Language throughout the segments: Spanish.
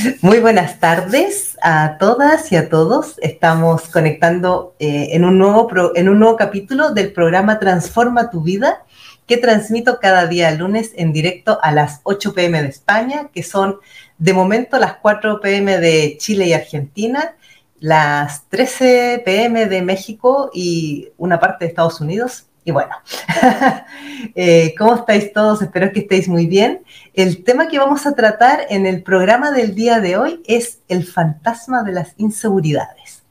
Muy buenas tardes a todas y a todos. Estamos conectando eh, en, un nuevo en un nuevo capítulo del programa Transforma tu vida que transmito cada día lunes en directo a las 8 pm de España, que son de momento las 4 pm de Chile y Argentina, las 13 pm de México y una parte de Estados Unidos bueno, eh, ¿cómo estáis todos? Espero que estéis muy bien. El tema que vamos a tratar en el programa del día de hoy es el fantasma de las inseguridades.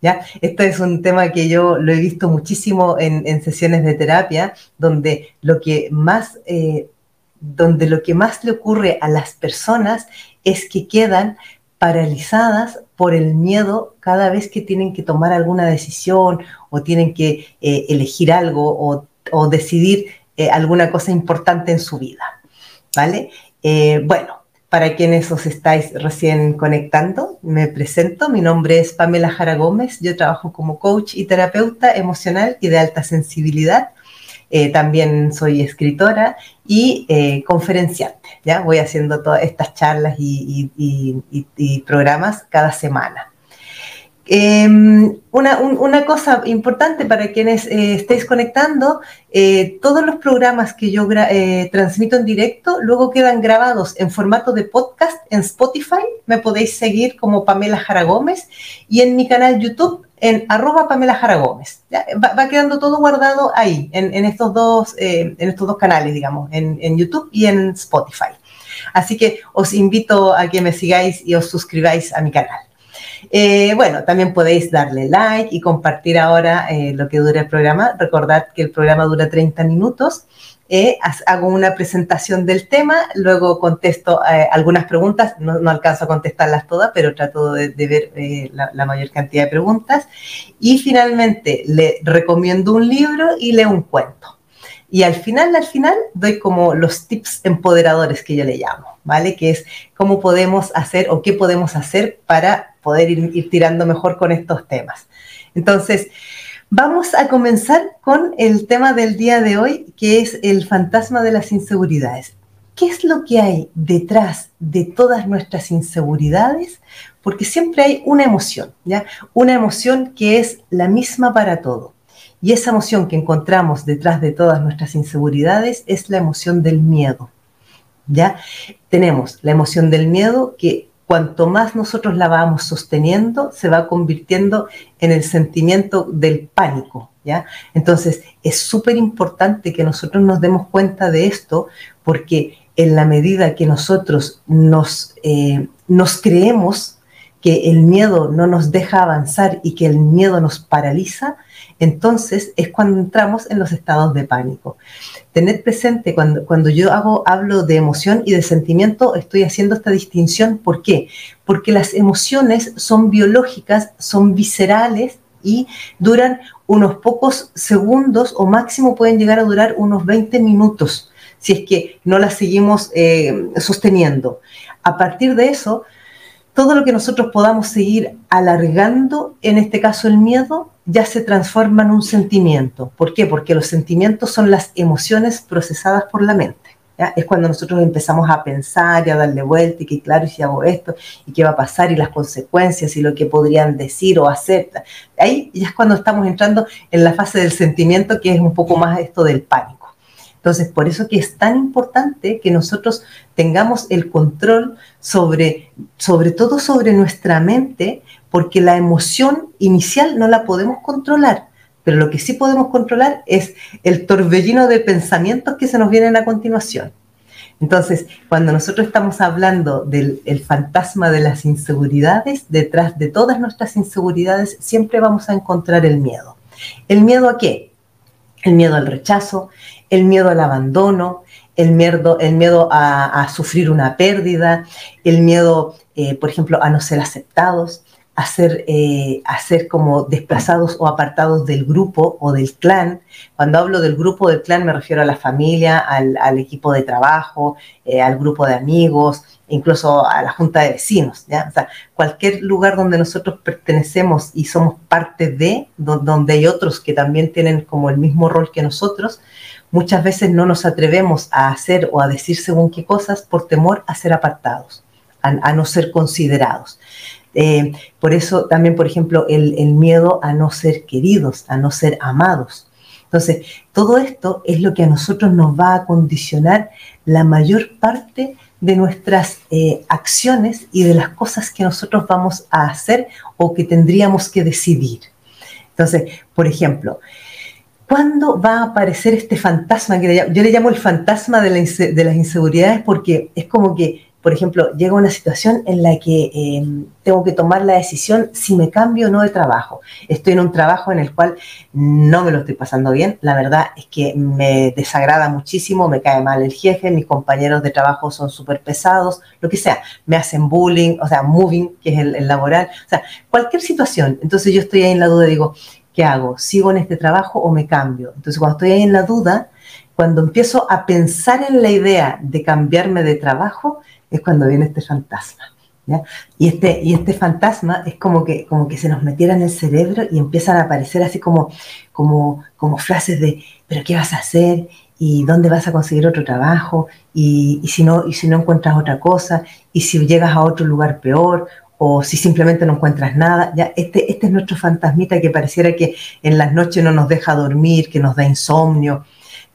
¿ya? Este es un tema que yo lo he visto muchísimo en, sesiones de terapia, donde lo que más... Eh, donde lo que más le ocurre a las personas es que quedan paralizadas por el miedo cada vez que tienen que tomar alguna decisión o tienen que eh, elegir algo o, decidir eh, alguna cosa importante en su vida. ¿Vale? Eh, bueno, para quienes os estáis recién conectando, me presento. Mi nombre es Pamela Jara Gómez. Yo trabajo como coach y terapeuta emocional y de alta sensibilidad eh, también soy escritora y eh, conferenciante. ¿ya? Voy haciendo todas estas charlas y, programas cada semana. Em, una, cosa importante para quienes eh, estéis conectando, todos los programas que yo transmito en directo luego quedan grabados en formato de podcast en Spotify. Me podéis seguir como Pamela Jara Gómez y en mi canal YouTube en arroba Pamela Jara Gómez. Va, quedando todo guardado ahí, en, estos, dos, eh, en estos dos canales, digamos, en, YouTube y en Spotify. Así que os invito a que me sigáis y os suscribáis a mi canal. Eh, bueno, también podéis darle like y compartir ahora eh, lo que dura el programa. Recordad que el programa dura 30 minutos eh, hago una presentación del tema, luego contesto eh, algunas preguntas, no, alcanzo a contestarlas todas, pero trato de, ver eh, la, mayor cantidad de preguntas. Y finalmente le recomiendo un libro y leo un cuento. Y al final, al final, doy como los tips empoderadores que yo le llamo, ¿vale? Que es cómo podemos hacer o qué podemos hacer para poder ir tirando mejor con estos temas. Entonces, Vamos a comenzar con el tema del día de hoy, que es el fantasma de las inseguridades. ¿Qué es lo que hay detrás de todas nuestras inseguridades? Porque siempre hay una emoción, ¿ya? Una emoción que es la misma para todo. Y esa emoción que encontramos detrás de todas nuestras inseguridades es la emoción del miedo. ¿Ya? Tenemos la emoción del miedo que cuanto más nosotros la vamos sosteniendo, se va convirtiendo en el sentimiento del pánico, ¿ya? Entonces, es súper importante que nosotros nos demos cuenta de esto, porque en la medida que nosotros nos, eh, nos creemos que el miedo no nos deja avanzar y que el miedo nos paraliza, entonces es cuando entramos en los estados de pánico. Tened presente, cuando, cuando yo hago, hablo de emoción y de sentimiento, estoy haciendo esta distinción. ¿Por qué? Porque las emociones son biológicas, son viscerales y duran unos pocos segundos o máximo pueden llegar a durar unos 20 minutos si es que no las seguimos eh, sosteniendo. A partir de eso, todo lo que nosotros podamos seguir alargando, en este caso el miedo, ya se transforma en un sentimiento. ¿Por qué? Porque los sentimientos son las emociones procesadas por la mente. Es cuando nosotros empezamos a pensar y a darle vuelta y que claro, y si hago esto, y qué va a pasar, y las consecuencias, y lo que podrían decir o hacer. Ahí ya es cuando estamos entrando en la fase del sentimiento, que es un poco más esto del pánico. Entonces, por eso que es tan importante que nosotros tengamos el control sobre, sobre todo sobre nuestra mente, porque la emoción inicial no la podemos controlar, pero lo que sí podemos controlar es el torbellino de pensamientos que se nos vienen a continuación. Entonces, cuando nosotros estamos hablando del fantasma de las inseguridades, detrás de todas nuestras inseguridades siempre vamos a encontrar el miedo. ¿El miedo a qué? El miedo al rechazo, el miedo al abandono, el miedo, el miedo a, sufrir una pérdida, el miedo, eh, por ejemplo, a no ser aceptados, a ser, eh, como desplazados o apartados del grupo o del clan. Cuando hablo del grupo del clan me refiero a la familia, al, equipo de trabajo, eh, al grupo de amigos, incluso a la junta de vecinos. ¿ya? O sea, cualquier lugar donde nosotros pertenecemos y somos parte de, donde hay otros que también tienen como el mismo rol que nosotros, muchas veces no nos atrevemos a hacer o a decir según qué cosas por temor a ser apartados, a, no ser considerados. Eh, por eso también, por ejemplo, el, miedo a no ser queridos, a no ser amados. Entonces, todo esto es lo que a nosotros nos va a condicionar la mayor parte de nuestras eh, acciones y de las cosas que nosotros vamos a hacer o que tendríamos que decidir. Entonces, por ejemplo, ¿cuándo va a aparecer este fantasma? Que yo le llamo el fantasma de, las inseguridades porque es como que, por ejemplo, llega una situación en la que em, tengo que tomar la decisión si me cambio o no de trabajo. Estoy en un trabajo en el cual no me lo estoy pasando bien. La verdad es que me desagrada muchísimo, me cae mal el jefe, mis compañeros de trabajo son súper pesados, lo que sea. Me hacen bullying, o sea, moving, que es el, el laboral. O sea, cualquier situación. Entonces yo estoy ahí en la duda, digo, ¿qué hago? ¿Sigo en este trabajo o me cambio? Entonces, cuando estoy ahí en la duda, cuando empiezo a pensar en la idea de cambiarme de trabajo, es cuando viene este fantasma. Y, este, y este fantasma es como que, como que se nos metiera en el cerebro y empiezan a aparecer así como, como, como frases de, pero ¿qué vas a hacer? ¿Y dónde vas a conseguir otro trabajo? ¿Y, y si no, y si no encuentras otra cosa? ¿Y si llegas a otro lugar peor? o si simplemente no encuentras nada, ya este, este es nuestro fantasmita que pareciera que en las noches no nos deja dormir, que nos da insomnio.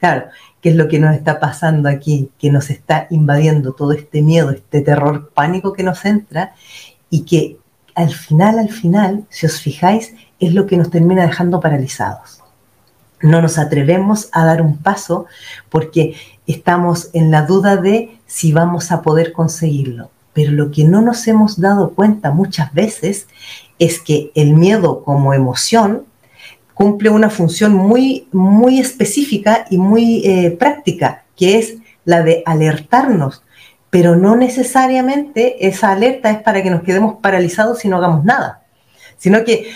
Claro, ¿qué es lo que nos está pasando aquí? Que nos está invadiendo todo este miedo, este terror pánico que nos entra y que al final, al final, si os fijáis, es lo que nos termina dejando paralizados. No nos atrevemos a dar un paso porque estamos en la duda de si vamos a poder conseguirlo pero lo que no nos hemos dado cuenta muchas veces es que el miedo como emoción cumple una función muy, muy específica y muy eh, práctica, que es la de alertarnos, pero no necesariamente esa alerta es para que nos quedemos paralizados y no hagamos nada, sino que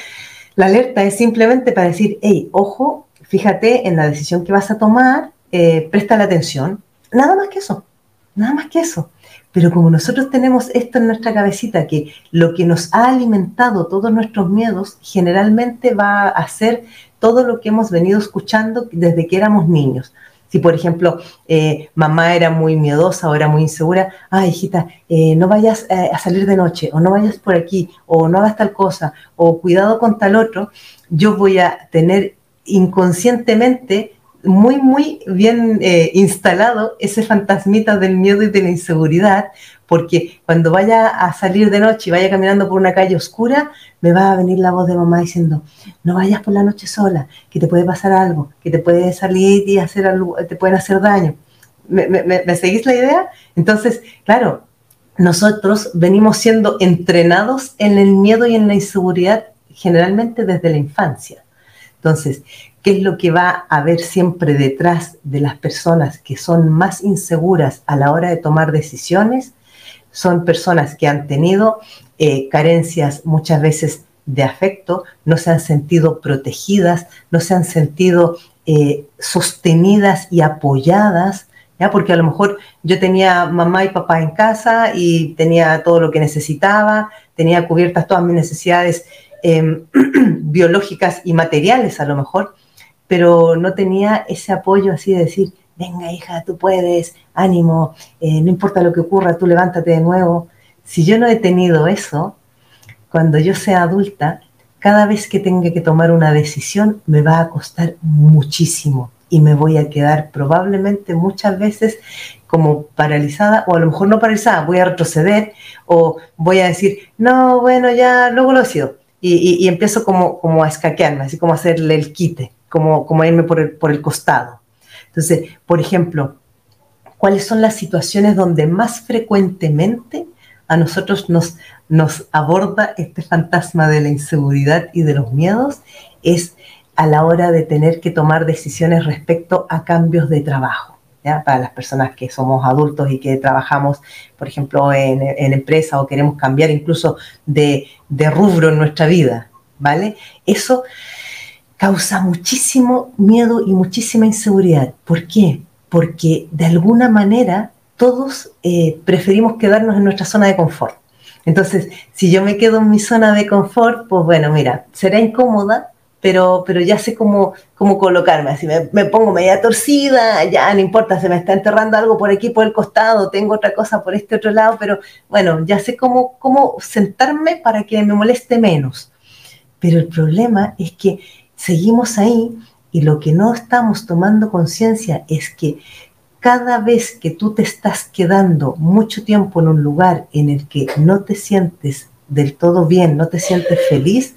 la alerta es simplemente para decir, hey, ojo, fíjate en la decisión que vas a tomar, eh, presta la atención, nada más que eso, nada más que eso. Pero como nosotros tenemos esto en nuestra cabecita, que lo que nos ha alimentado todos nuestros miedos generalmente va a ser todo lo que hemos venido escuchando desde que éramos niños. Si, por ejemplo, eh, mamá era muy miedosa o era muy insegura, ay, hijita, eh, no vayas eh, a salir de noche, o no vayas por aquí, o no hagas tal cosa, o cuidado con tal otro, yo voy a tener inconscientemente muy, muy bien eh, instalado ese fantasmita del miedo y de la inseguridad, porque cuando vaya a salir de noche y vaya caminando por una calle oscura, me va a venir la voz de mamá diciendo, no vayas por la noche sola, que te puede pasar algo, que te puede salir y hacer algo, te pueden hacer daño. ¿Me, me seguís la idea? Entonces, claro, nosotros venimos siendo entrenados en el miedo y en la inseguridad generalmente desde la infancia. Entonces, qué es lo que va a haber siempre detrás de las personas que son más inseguras a la hora de tomar decisiones. Son personas que han tenido eh, carencias muchas veces de afecto, no se han sentido protegidas, no se han sentido eh, sostenidas y apoyadas, ¿ya? porque a lo mejor yo tenía mamá y papá en casa y tenía todo lo que necesitaba, tenía cubiertas todas mis necesidades em, biológicas y materiales a lo mejor, pero no tenía ese apoyo así de decir, venga hija, tú puedes, ánimo, eh, no importa lo que ocurra, tú levántate de nuevo. Si yo no he tenido eso, cuando yo sea adulta, cada vez que tenga que tomar una decisión me va a costar muchísimo y me voy a quedar probablemente muchas veces como paralizada o a lo mejor no paralizada, voy a retroceder o voy a decir, no, bueno, ya luego lo sido. Y, empiezo como, como a escaquearme, así como a hacerle el quite como, como irme por el, por el costado. Entonces, por ejemplo, ¿cuáles son las situaciones donde más frecuentemente a nosotros nos, nos aborda este fantasma de la inseguridad y de los miedos? Es a la hora de tener que tomar decisiones respecto a cambios de trabajo. Para las personas que somos adultos y que trabajamos, por ejemplo, en, en empresa o queremos cambiar incluso de, de rubro en nuestra vida, ¿vale? Eso causa muchísimo miedo y muchísima inseguridad. ¿Por qué? Porque de alguna manera todos eh, preferimos quedarnos en nuestra zona de confort. Entonces, si yo me quedo en mi zona de confort, pues bueno, mira, será incómoda, pero, pero ya sé cómo, cómo colocarme, así me, me, pongo media torcida, ya no importa, se me está enterrando algo por aquí, por el costado, tengo otra cosa por este otro lado, pero bueno, ya sé cómo, cómo sentarme para que me moleste menos. Pero el problema es que seguimos ahí y lo que no estamos tomando conciencia es que cada vez que tú te estás quedando mucho tiempo en un lugar en el que no te sientes del todo bien, no te sientes feliz,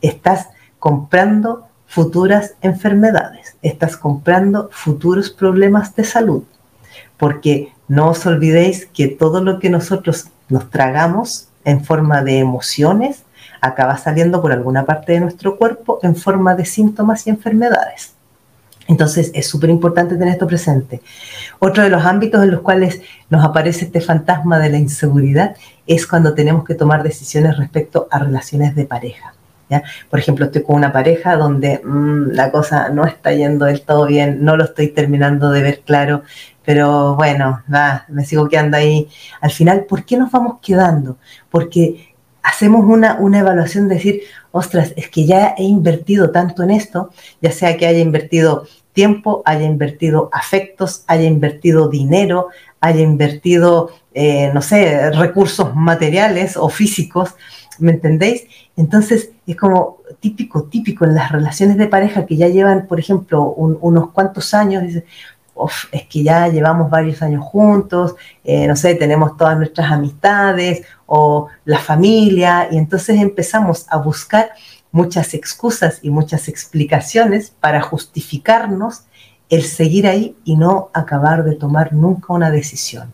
estás comprando futuras enfermedades, estás comprando futuros problemas de salud. Porque no os olvidéis que todo lo que nosotros nos tragamos en forma de emociones acaba saliendo por alguna parte de nuestro cuerpo en forma de síntomas y enfermedades. Entonces es súper importante tener esto presente. Otro de los ámbitos en los cuales nos aparece este fantasma de la inseguridad es cuando tenemos que tomar decisiones respecto a relaciones de pareja. Por ejemplo, estoy con una pareja donde mm, la cosa no está yendo del todo bien, no lo estoy terminando de ver claro, pero bueno, va, me sigo quedando ahí. Al final, ¿por qué nos vamos quedando? Porque hacemos una, una evaluación de decir, ostras, es que ya he invertido tanto en esto, ya sea que haya invertido tiempo, haya invertido afectos, haya invertido dinero, haya invertido, eh, no sé, recursos materiales o físicos, ¿me entendéis? Entonces es como típico, típico en las relaciones de pareja que ya llevan, por ejemplo, unos cuantos años, es que ya llevamos varios años juntos, eh, no sé, tenemos todas nuestras amistades o la familia, y entonces empezamos a buscar muchas excusas y muchas explicaciones para justificarnos el seguir ahí y no acabar de tomar nunca una decisión.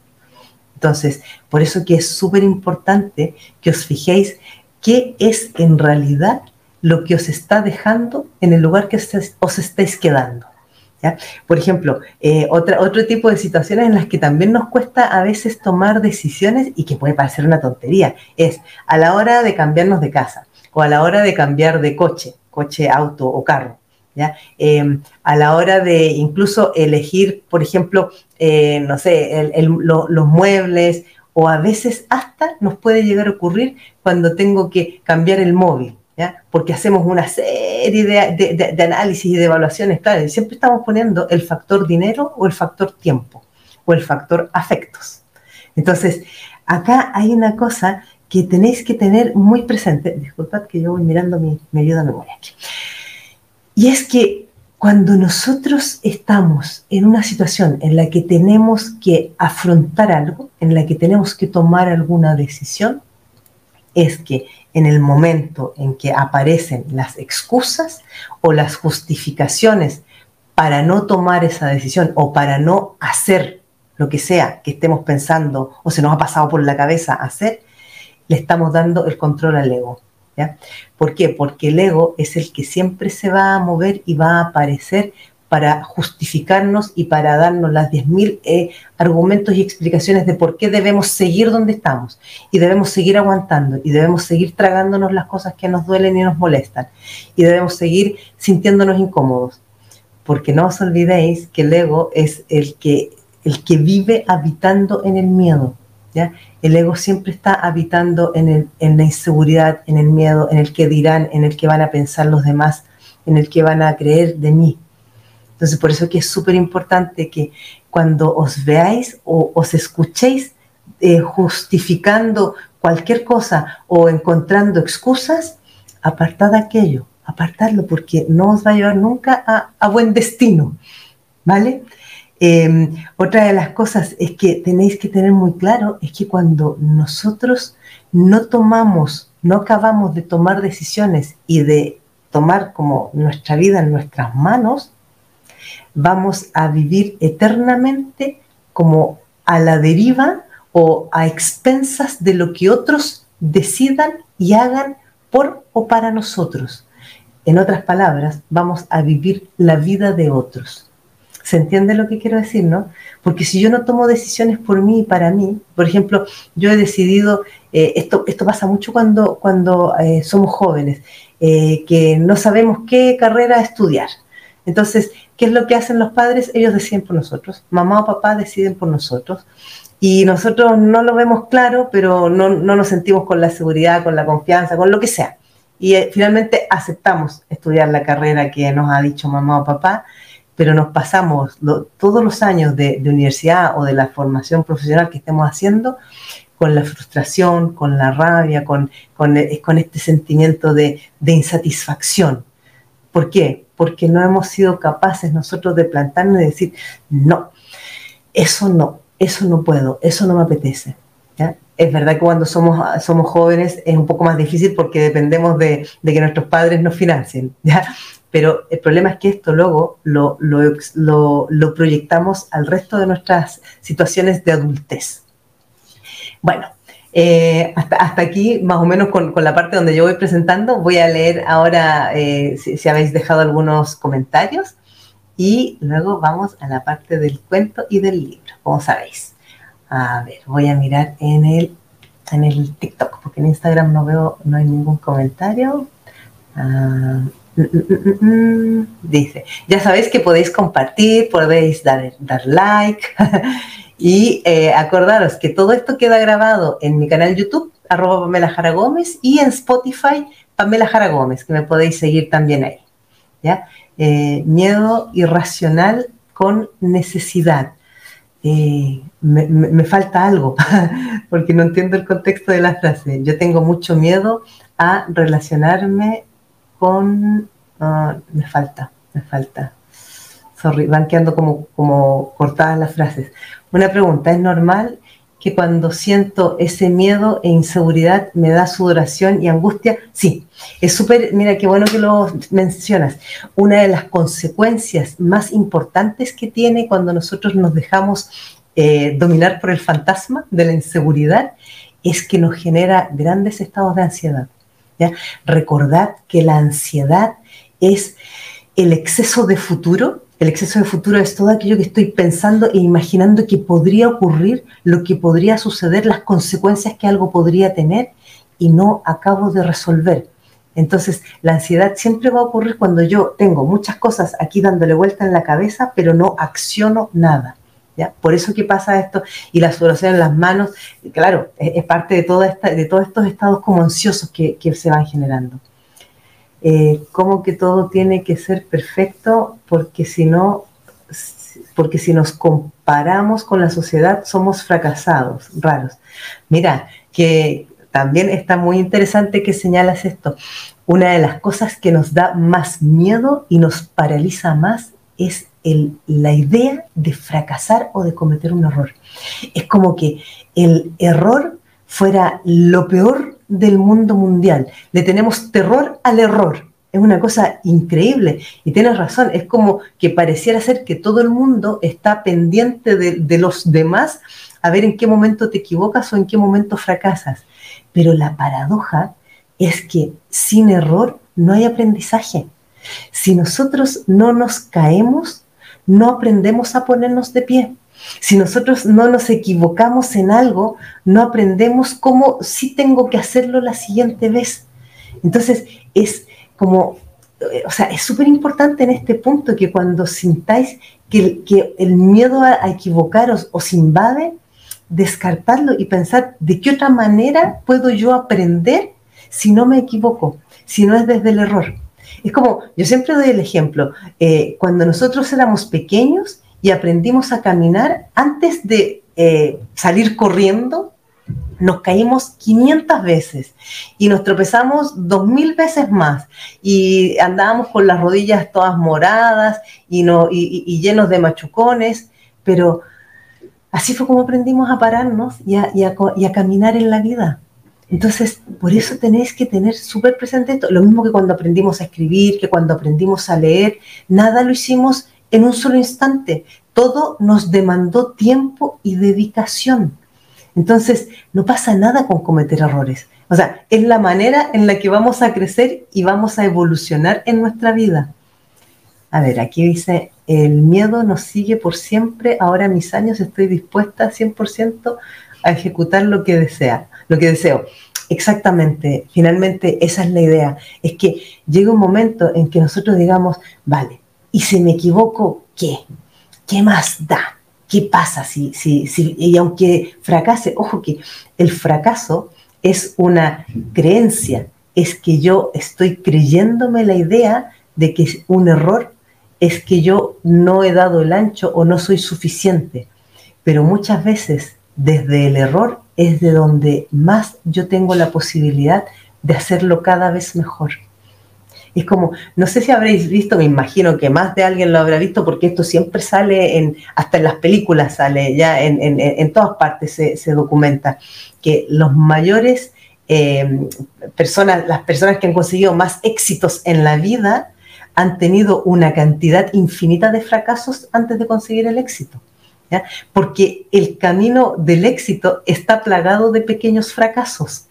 Entonces, por eso que es súper importante que os fijéis qué es en realidad lo que os está dejando en el lugar que os estáis quedando. Por ejemplo, eh, otra, otro tipo de situaciones en las que también nos cuesta a veces tomar decisiones y que puede parecer una tontería, es a la hora de cambiarnos de casa o a la hora de cambiar de coche, coche, auto o carro. ¿Ya? Em, a la hora de incluso elegir, por ejemplo, eh, no sé, los muebles o a veces hasta nos puede llegar a ocurrir cuando tengo que cambiar el móvil porque hacemos una serie de, análisis y de evaluaciones, claro, y siempre estamos poniendo el factor dinero o el factor tiempo o el factor afectos. Entonces, acá hay una cosa que tenéis que tener muy presente, disculpad que yo voy mirando mi, mi ayuda memoria aquí, y es que cuando nosotros estamos en una situación en la que tenemos que afrontar algo, en la que tenemos que tomar alguna decisión, es que en el momento en que aparecen las excusas o las justificaciones para no tomar esa decisión o para no hacer lo que sea que estemos pensando o se nos ha pasado por la cabeza hacer, le estamos dando el control al ego. ¿Por qué? Porque el ego es el que siempre se va a mover y va a aparecer para justificarnos y para darnos las 10.000 eh, argumentos y explicaciones de por qué debemos seguir donde estamos y debemos seguir aguantando y debemos seguir tragándonos las cosas que nos duelen y nos molestan y debemos seguir sintiéndonos incómodos. Porque no os olvidéis que el ego es el que, el que vive habitando en el miedo. El ego siempre está habitando en la inseguridad, en el miedo, en el que dirán, en el que van a pensar los demás, en el que van a creer de mí entonces, por eso que es súper importante que cuando os veáis o os escuchéis eh, justificando cualquier cosa o encontrando excusas, apartad aquello, apartadlo, porque no os va a llevar nunca a, buen destino, ¿vale? Em, otra de las cosas es que tenéis que tener muy claro es que cuando nosotros no tomamos, no acabamos de tomar decisiones y de tomar como nuestra vida en nuestras manos, vamos a vivir eternamente como a la deriva o a expensas de lo que otros decidan y hagan por o para nosotros. En otras palabras, vamos a vivir la vida de otros. ¿Se entiende lo que quiero decir, no? Porque si yo no tomo decisiones por mí y para mí, por ejemplo, yo he decidido, eh, esto, esto pasa mucho cuando, cuando eh, somos jóvenes, eh, que no sabemos qué carrera estudiar. Entonces, ¿qué es lo que hacen los padres? Ellos deciden por nosotros. Mamá o papá deciden por nosotros. Y nosotros no lo vemos claro, pero no, nos sentimos con la seguridad, con la confianza, con lo que sea. y finalmente aceptamos estudiar la carrera que nos ha dicho mamá o papá, pero nos pasamos todos los años de, universidad o de la formación profesional que estemos haciendo con la frustración, con la rabia, con, con, eh, este sentimiento de, de insatisfacción. ¿Por qué? Porque no hemos sido capaces nosotros de plantarnos y decir, no, eso no, eso no puedo, eso no me apetece. Es verdad que cuando somos, somos jóvenes es un poco más difícil porque dependemos de, que nuestros padres nos financien, ¿ya? Pero el problema es que esto luego lo, lo, proyectamos al resto de nuestras situaciones de adultez. Bueno, eh, hasta, aquí, más o menos con, la parte donde yo voy presentando, voy a leer ahora eh, si, si, habéis dejado algunos comentarios y luego vamos a la parte del cuento y del libro, como sabéis. A ver, voy a mirar en el, en el TikTok, porque en Instagram no veo, no hay ningún comentario. Mm, dice, ya sabéis que podéis compartir, podéis dar, dar like y eh, acordaros que todo esto queda grabado en mi canal YouTube, arroba Pamela Jara Gómez, y en Spotify, Pamela Jara Gómez, que me podéis seguir también ahí. ¿ya? Eh, miedo irracional con necesidad. Eh, me, falta algo, porque no entiendo el contexto de la frase. Yo tengo mucho miedo a relacionarme con... Ah, me falta, me falta. Sorry, van quedando como, como cortadas las frases. Una pregunta, ¿es normal que cuando siento ese miedo e inseguridad me da sudoración y angustia? Sí, es súper, mira qué bueno que lo mencionas. Una de las consecuencias más importantes que tiene cuando nosotros nos dejamos eh, dominar por el fantasma de la inseguridad es que nos genera grandes estados de ansiedad. Recordad que la ansiedad es el exceso de futuro el exceso de futuro es todo aquello que estoy pensando e imaginando que podría ocurrir, lo que podría suceder, las consecuencias que algo podría tener y no acabo de resolver. Entonces, la ansiedad siempre va a ocurrir cuando yo tengo muchas cosas aquí dándole vuelta en la cabeza, pero no acciono nada. Por eso que pasa esto y la sudoración en las manos, claro, es, parte de, toda de todos estos estados como ansiosos que, que se van generando eh, como que todo tiene que ser perfecto, porque si no, porque si nos comparamos con la sociedad somos fracasados, raros. Mira, que también está muy interesante que señalas esto. Una de las cosas que nos da más miedo y nos paraliza más es el, la idea de fracasar o de cometer un error. Es como que el error fuera lo peor del mundo mundial. Le tenemos terror al error. Es una cosa increíble. Y tienes razón, es como que pareciera ser que todo el mundo está pendiente de, los demás a ver en qué momento te equivocas o en qué momento fracasas. Pero la paradoja es que sin error no hay aprendizaje. Si nosotros no nos caemos, no aprendemos a ponernos de pie. Si nosotros no nos equivocamos en algo, no aprendemos cómo sí tengo que hacerlo la siguiente vez. Entonces, es como, eh, o sea, es súper importante en este punto que cuando sintáis que, el miedo a, a, equivocaros os invade, descartarlo y pensar de qué otra manera puedo yo aprender si no me equivoco, si no es desde el error. Es como, yo siempre doy el ejemplo, eh, cuando nosotros éramos pequeños, y aprendimos a caminar, antes de eh, salir corriendo, nos caímos 500 veces y nos tropezamos 2000 veces más y andábamos con las rodillas todas moradas y, no, y, llenos de machucones, pero así fue como aprendimos a pararnos y y a caminar en la vida. Entonces, por eso tenéis que tener súper presente esto. Lo mismo que cuando aprendimos a escribir, que cuando aprendimos a leer, nada lo hicimos en un solo instante. Todo nos demandó tiempo y dedicación. Entonces, no pasa nada con cometer errores. O sea, es la manera en la que vamos a crecer y vamos a evolucionar en nuestra vida. A ver, aquí dice, el miedo nos sigue por siempre. Ahora mis años estoy dispuesta 100% a ejecutar lo que desea, lo que deseo. Exactamente, finalmente esa es la idea. Es que llega un momento en que nosotros digamos, vale, y si me equivoco, ¿qué? ¿Qué más da? ¿Qué pasa si, si, si, y aunque fracase, ojo que el fracaso es una creencia es que yo estoy creyéndome la idea de que un error es que yo no he dado el ancho o no soy suficiente. Pero muchas veces desde el error es de donde más yo tengo la posibilidad de hacerlo cada vez mejor. Es como, no sé si habréis visto, me imagino que más de alguien lo habrá visto, porque esto siempre sale en, hasta en las películas sale, ya en, todas partes se, documenta, que los mayores eh, personas, las personas que han conseguido más éxitos en la vida, han tenido una cantidad infinita de fracasos antes de conseguir el éxito. Porque el camino del éxito está plagado de pequeños fracasos.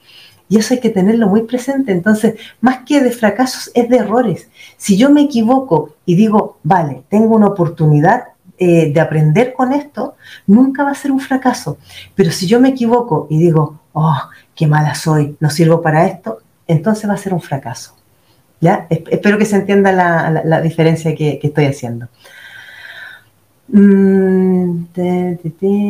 Y eso hay que tenerlo muy presente. Entonces, más que de fracasos, es de errores. Si yo me equivoco y digo, vale, tengo una oportunidad eh, de aprender con esto, nunca va a ser un fracaso. Pero si yo me equivoco y digo, oh, qué mala soy, no sirvo para esto, entonces va a ser un fracaso. Espero que se entienda la, diferencia que, estoy haciendo. Mm,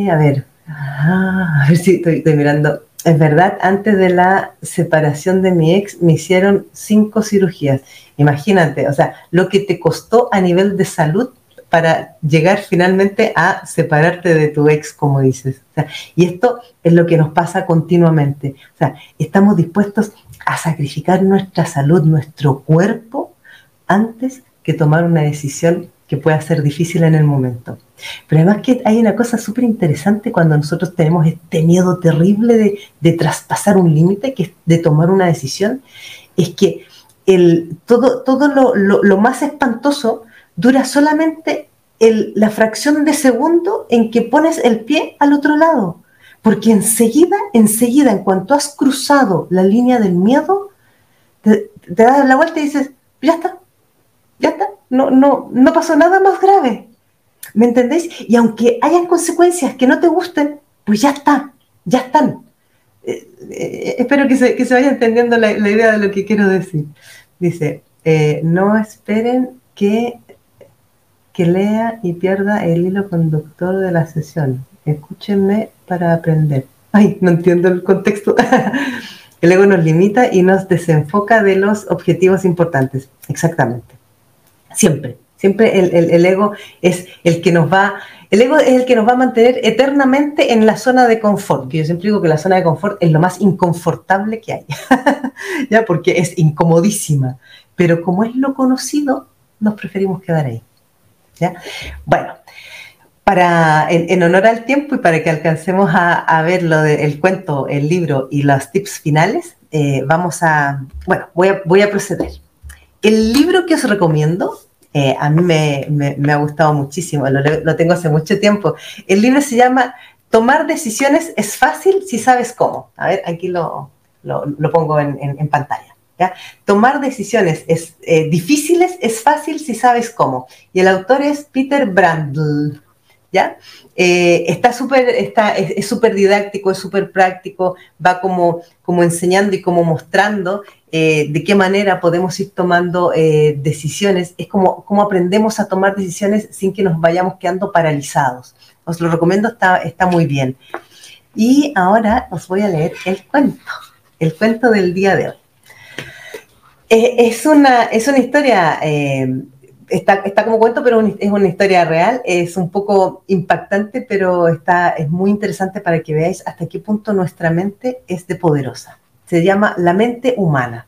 a ver, ah, a ver si estoy mirando es verdad, antes de la separación de mi ex me hicieron cinco cirugías. Imagínate, o sea, lo que te costó a nivel de salud para llegar finalmente a separarte de tu ex, como dices. y esto es lo que nos pasa continuamente. O sea, estamos dispuestos a sacrificar nuestra salud, nuestro cuerpo, antes que tomar una decisión que pueda ser difícil en el momento. Pero además que hay una cosa súper interesante cuando nosotros tenemos este miedo terrible de, traspasar un límite, que es de tomar una decisión, es que el, todo, todo lo, más espantoso dura solamente la fracción de segundo en que pones el pie al otro lado. Porque enseguida, enseguida, en cuanto has cruzado la línea del miedo, te das la vuelta y dices, ya está, ya está, no, no, no pasó nada más grave. ¿Me entendéis? Y aunque hayan consecuencias que no te gusten, pues ya está, ya están. Eh, eh, espero que se, que se, vaya entendiendo la, idea de lo que quiero decir. Dice, eh, no esperen que, que lea y pierda el hilo conductor de la sesión. Escúchenme para aprender. Ay, no entiendo el contexto. el ego nos limita y nos desenfoca de los objetivos importantes. Exactamente. Siempre, siempre el, ego es el que nos va, el ego es el que nos va a mantener eternamente en la zona de confort. yo siempre digo que la zona de confort es lo más inconfortable que hay, ya porque es incomodísima. Pero como es lo conocido, nos preferimos quedar ahí. ¿ya? Bueno, para, en, honor al tiempo y para que alcancemos a, ver lo del cuento, el libro y los tips finales, eh, vamos a, bueno, voy a proceder. El libro que os recomiendo eh, a mí me, ha gustado muchísimo, lo, tengo hace mucho tiempo. El libro se llama Tomar decisiones es fácil si sabes cómo. A ver, aquí lo, pongo en, pantalla. Tomar decisiones es, eh, difíciles es fácil si sabes cómo. Y el autor es Peter Brandl. Eh, está súper está, es súper didáctico, es súper práctico, va como, como enseñando y como mostrando eh, de qué manera podemos ir tomando eh, decisiones, es como, como aprendemos a tomar decisiones sin que nos vayamos quedando paralizados. Os lo recomiendo, está, está muy bien. Y ahora os voy a leer el cuento, el cuento del día de hoy. Es, una, es una historia, está, está, como cuento, pero es una historia real, es un poco impactante, pero está, es muy interesante para que veáis hasta qué punto nuestra mente es de poderosa se llama La mente humana.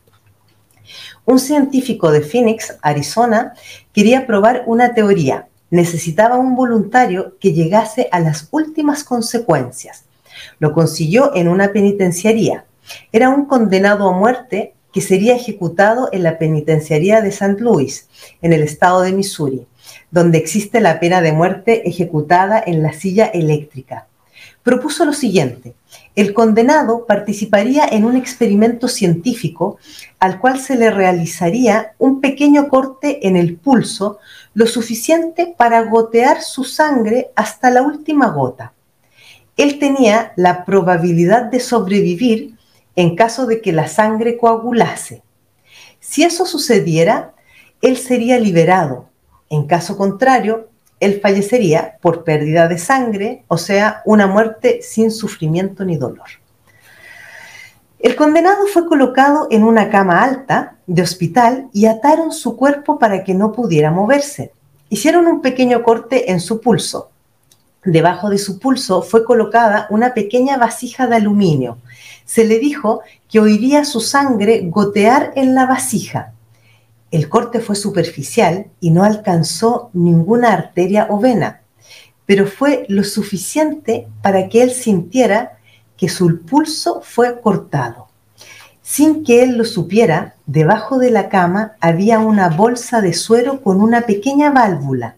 Un científico de Phoenix, Arizona, quería probar una teoría. Necesitaba un voluntario que llegase a las últimas consecuencias. Lo consiguió en una penitenciaría. Era un condenado a muerte que sería ejecutado en la penitenciaría de St. Louis, en el estado de Missouri, donde existe la pena de muerte ejecutada en la silla eléctrica. Propuso lo siguiente, el condenado participaría en un experimento científico al cual se le realizaría un pequeño corte en el pulso, lo suficiente para gotear su sangre hasta la última gota. Él tenía la probabilidad de sobrevivir en caso de que la sangre coagulase. Si eso sucediera, él sería liberado. En caso contrario, él fallecería por pérdida de sangre, o sea, una muerte sin sufrimiento ni dolor. El condenado fue colocado en una cama alta de hospital y ataron su cuerpo para que no pudiera moverse. Hicieron un pequeño corte en su pulso. Debajo de su pulso fue colocada una pequeña vasija de aluminio. Se le dijo que oiría su sangre gotear en la vasija. El corte fue superficial y no alcanzó ninguna arteria o vena, pero fue lo suficiente para que él sintiera que su pulso fue cortado. Sin que él lo supiera, debajo de la cama había una bolsa de suero con una pequeña válvula.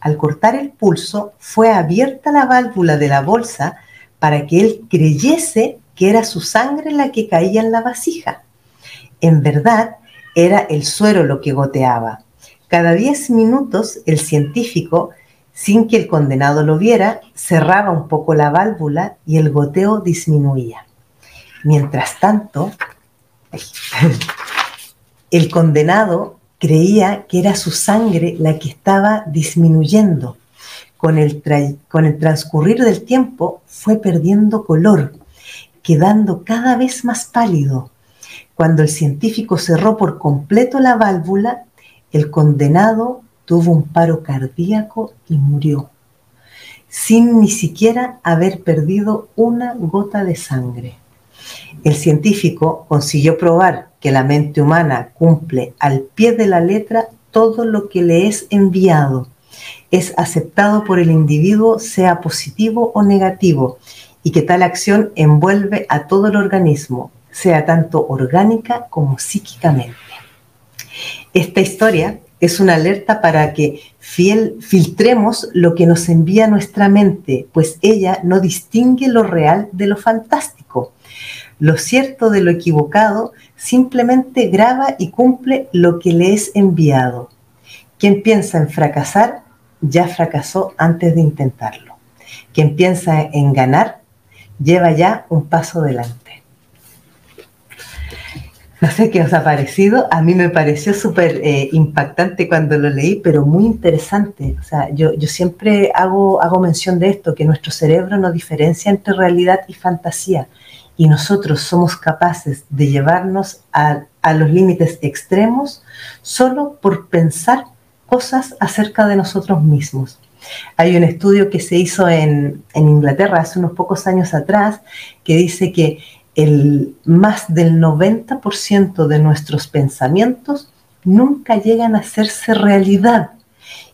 Al cortar el pulso, fue abierta la válvula de la bolsa para que él creyese que era su sangre la que caía en la vasija. En verdad, era el suero lo que goteaba. Cada diez minutos, el científico sin que el condenado lo viera, cerraba un poco la válvula y el goteo disminuía. Mientras tanto, el condenado creía que era su sangre la que estaba disminuyendo. Con el, con el transcurrir del tiempo fue perdiendo color, quedando cada vez más pálido. Cuando el científico cerró por completo la válvula, el condenado tuvo un paro cardíaco y murió, sin ni siquiera haber perdido una gota de sangre. El científico consiguió probar que la mente humana cumple al pie de la letra todo lo que le es enviado. Es aceptado por el individuo, sea positivo o negativo, y que tal acción envuelve a todo el organismo, sea tanto orgánica como psíquicamente. Esta historia es una alerta para que fiel, filtremos lo que nos envía nuestra mente, pues ella no distingue lo real de lo fantástico. Lo cierto de lo equivocado simplemente graba y cumple lo que le es enviado. Quien piensa en fracasar ya fracasó antes de intentarlo. Quien piensa en ganar lleva ya un paso adelante. No sé qué os ha parecido. A mí me pareció súper eh, impactante cuando lo leí, pero muy interesante. O sea, yo, yo siempre hago, hago mención de esto, que nuestro cerebro no diferencia entre realidad y fantasía. Y nosotros somos capaces de llevarnos a, a los límites extremos solo por pensar cosas acerca de nosotros mismos. Hay un estudio que se hizo en, Inglaterra hace unos pocos años atrás que dice que el más del 90% de nuestros pensamientos nunca llegan a hacerse realidad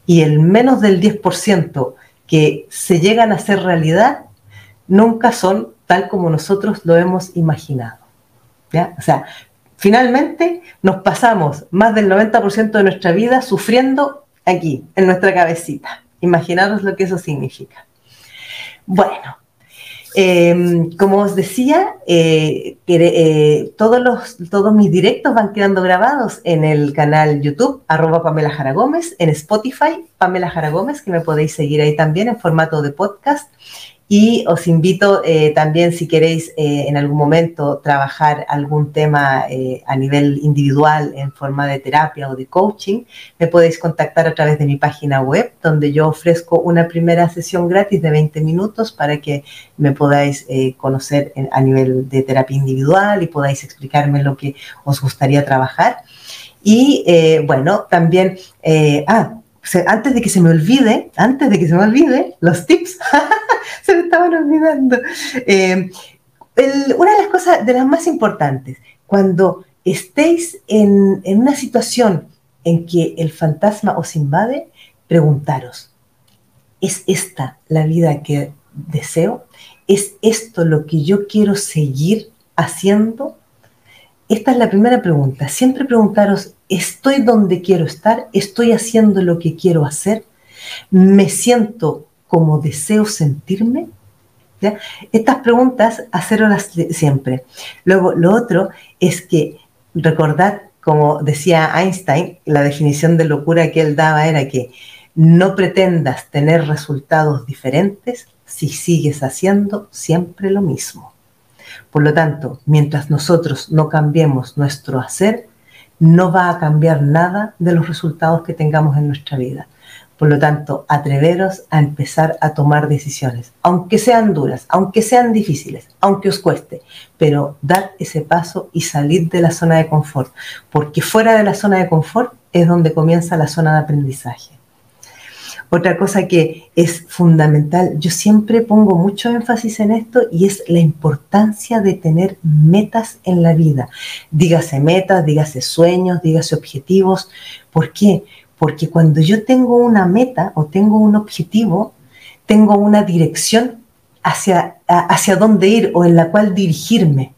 y el menos del 10% que se llegan a ser realidad nunca son tal como nosotros lo hemos imaginado. ¿ya? O sea, finalmente nos pasamos más del 90% de nuestra vida sufriendo aquí, en nuestra cabecita. Imaginaros lo que eso significa. Bueno, Em, como os decía, eh, eh, todos, los, todos mis directos van quedando grabados en el canal YouTube, arroba Pamela Jara Gómez, en Spotify, Pamela Jara Gómez, que me podéis seguir ahí también en formato de podcast. Y os invito eh, también, si queréis eh, en algún momento trabajar algún tema eh, a nivel individual en forma de terapia o de coaching, me podéis contactar a través de mi página web, donde yo ofrezco una primera sesión gratis de 20 minutos para que me podáis conocer a nivel de terapia individual y podáis explicarme lo que os gustaría trabajar. Y bueno, también, ah, antes de que se me olvide, antes de que se me olvide, los tips, se me estaban olvidando. Eh, una de las cosas, de las más importantes, cuando estéis en, en una situación en que el fantasma os invade, preguntaros, ¿es esta la vida que deseo? ¿Es esto lo que yo quiero seguir haciendo? Esta es la primera pregunta. Siempre preguntaros, ¿estoy donde quiero estar? ¿Estoy haciendo lo que quiero hacer? ¿Me siento como deseo sentirme? Estas preguntas, hacerlas siempre. Luego, lo otro es que recordad, como decía Einstein, la definición de locura que él daba era que no pretendas tener resultados diferentes si sigues haciendo siempre lo mismo. Por lo tanto, mientras nosotros no cambiemos nuestro hacer, no va a cambiar nada de los resultados que tengamos en nuestra vida. Por lo tanto, atreveros a empezar a tomar decisiones, aunque sean duras, aunque sean difíciles, aunque os cueste, pero dar ese paso y salir de la zona de confort, porque fuera de la zona de confort es donde comienza la zona de aprendizaje. Otra cosa que es fundamental, yo siempre pongo mucho énfasis en esto y es la importancia de tener metas en la vida. Dígase metas, dígase sueños, dígase objetivos. ¿Por qué? Porque cuando yo tengo una meta o tengo un objetivo, tengo una dirección hacia, hacia dónde ir o en la cual dirigirme.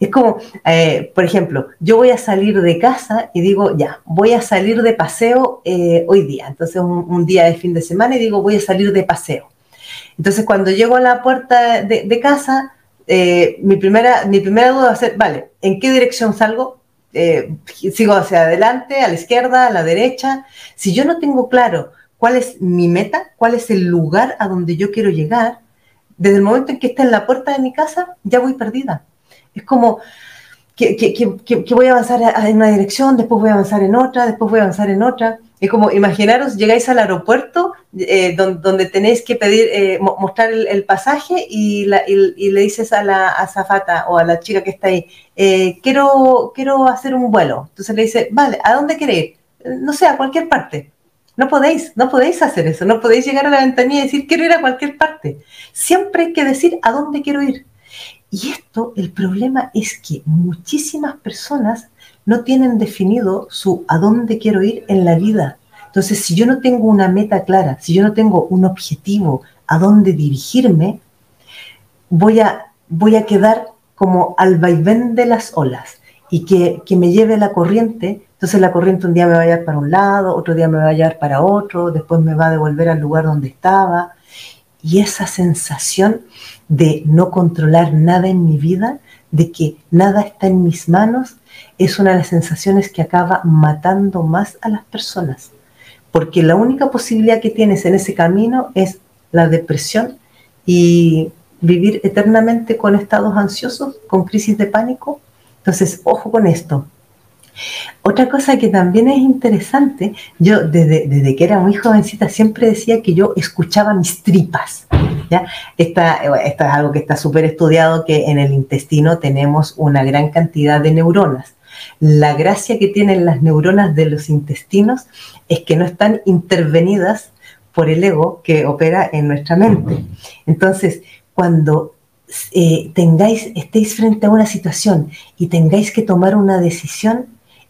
Es como, eh, por ejemplo, yo voy a salir de casa y digo, ya, voy a salir de paseo eh, hoy día. Entonces, un, día de fin de semana y digo, voy a salir de paseo. Entonces, cuando llego a la puerta de, casa, eh, mi, primera, mi primera duda va a ser, vale, ¿en qué dirección salgo? ¿Sigo hacia adelante, a la izquierda, a la derecha? Si yo no tengo claro cuál es mi meta, cuál es el lugar a donde yo quiero llegar, desde el momento en que esté en la puerta de mi casa, ya voy perdida es como que, voy a avanzar en una dirección, después voy a avanzar en otra, después voy a avanzar en otra. Es como, imaginaros, llegáis al aeropuerto eh, donde, tenéis que pedir, eh, mostrar el, pasaje y, le dices a la azafata o a la chica que está ahí, eh, quiero, quiero hacer un vuelo. Entonces le dice, vale, ¿a dónde queréis? No sé, a cualquier parte. No podéis, no podéis hacer eso, no podéis llegar a la ventanilla y decir quiero ir a cualquier parte. Siempre hay que decir a dónde quiero ir. Y esto, el problema es que muchísimas personas no tienen definido su a dónde quiero ir en la vida. Entonces, si yo no tengo una meta clara, si yo no tengo un objetivo a dónde dirigirme, voy a, voy a quedar como al vaivén de las olas y que, que, me lleve la corriente. Entonces la corriente un día me va a llevar para un lado, otro día me va a llevar para otro, después me va a devolver al lugar donde estaba. Y esa sensación de no controlar nada en mi vida, de que nada está en mis manos, es una de las sensaciones que acaba matando más a las personas. Porque la única posibilidad que tienes en ese camino es la depresión y vivir eternamente con estados ansiosos, con crisis de pánico. Entonces, ojo con esto. Otra cosa que también es interesante, yo desde, desde, que era muy jovencita siempre decía que yo escuchaba mis tripas. ¿ya? Esta, esto es algo que está súper estudiado, que en el intestino tenemos una gran cantidad de neuronas. La gracia que tienen las neuronas de los intestinos es que no están intervenidas por el ego que opera en nuestra mente. Entonces, cuando eh, tengáis, estéis frente a una situación y tengáis que tomar una decisión,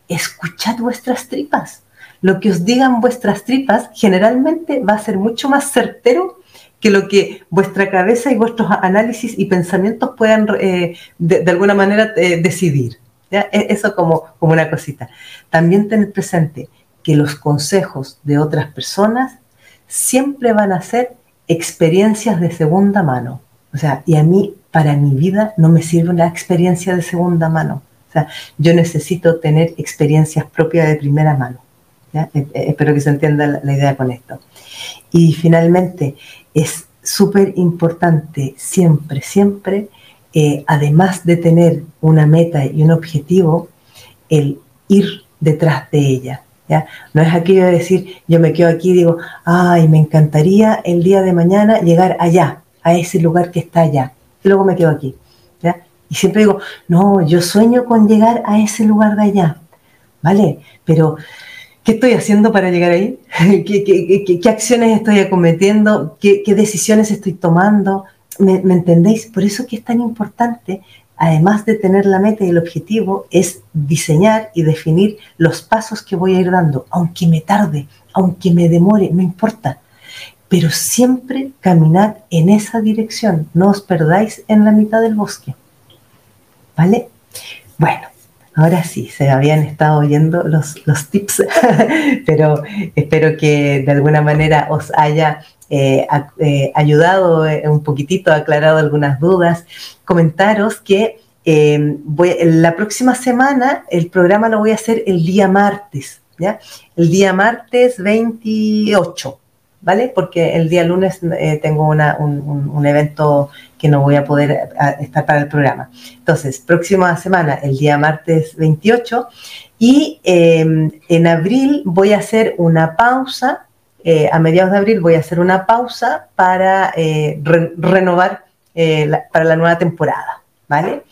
escuchad vuestras tripas. Lo que os digan vuestras tripas generalmente va a ser mucho más certero que lo que vuestra cabeza y vuestros análisis y pensamientos puedan eh, de, alguna manera eh, decidir. ¿ya? E, eso como, como una cosita. También tener presente que los consejos de otras personas siempre van a ser experiencias de segunda mano. O sea, y a mí, para mi vida, no me sirve una experiencia de segunda mano yo necesito tener experiencias propias de primera mano. E, e, espero que se entienda la, idea con esto. Y finalmente, es súper importante siempre, siempre, eh, además de tener una meta y un objetivo, el ir detrás de ella. No es aquello de decir, yo me quedo aquí y digo, ay, me encantaría el día de mañana llegar allá, a ese lugar que está allá. Y luego me quedo aquí. Y siempre digo, no, yo sueño con llegar a ese lugar de allá, ¿vale? Pero, ¿qué estoy haciendo para llegar ahí? ¿Qué, acciones estoy acometiendo? ¿Qué, decisiones estoy tomando? ¿Me, entendéis? Por eso que es tan importante, además de tener la meta y el objetivo, es diseñar y definir los pasos que voy a ir dando, aunque me tarde, aunque me demore, no importa pero siempre caminar en esa dirección, no os perdáis en la mitad del bosque. ¿Vale? Bueno, ahora sí, se habían estado oyendo los, los tips, pero espero que de alguna manera os haya eh, eh, ayudado eh, un poquitito, aclarado algunas dudas. Comentaros que la próxima semana el programa lo voy a hacer el día martes, ¿ya? El día martes 28. ¿Vale? Porque el día lunes eh, tengo un, evento que no voy a poder eh, estar para el programa. Entonces, próxima semana, el día martes 28, y em, en abril voy a hacer una pausa eh, a mediados de abril voy a hacer una pausa para eh, renovar para la nueva temporada, ¿vale?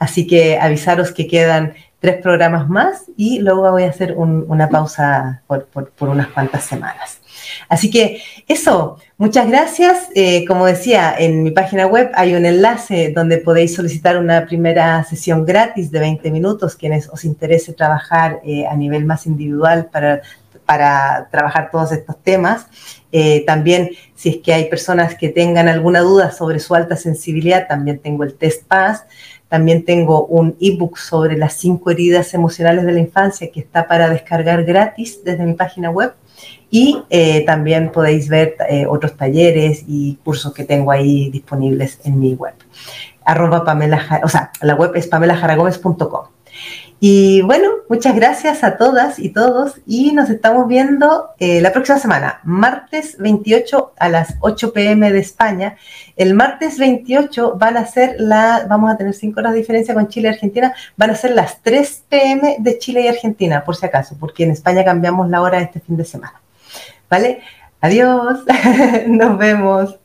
Así que avisaros que quedan tres programas más y luego voy a hacer una pausa por, unas cuantas semanas. Así que eso, muchas gracias. Eh, como decía, en mi página web hay un enlace donde podéis solicitar una primera sesión gratis de 20 minutos, quienes os interese trabajar eh, a nivel más individual para, para trabajar todos estos temas. Eh, también, si es que hay personas que tengan alguna duda sobre su alta sensibilidad, también tengo el test PAS. También tengo un ebook sobre las cinco heridas emocionales de la infancia que está para descargar gratis desde mi página web. Y eh, también podéis ver eh, otros talleres y cursos que tengo ahí disponibles en mi web. Arroba Pamela, o sea, la web es pamelajaragomes.com. Y bueno, muchas gracias a todas y todos y nos estamos viendo eh, la próxima semana, martes 28 a las 8 pm de España. El martes 28 van a ser la, vamos a tener 5 horas de diferencia con Chile y Argentina, van a ser las 3 pm de Chile y Argentina, por si acaso, porque en España cambiamos la hora este fin de semana. ¿Vale? Adiós, nos vemos.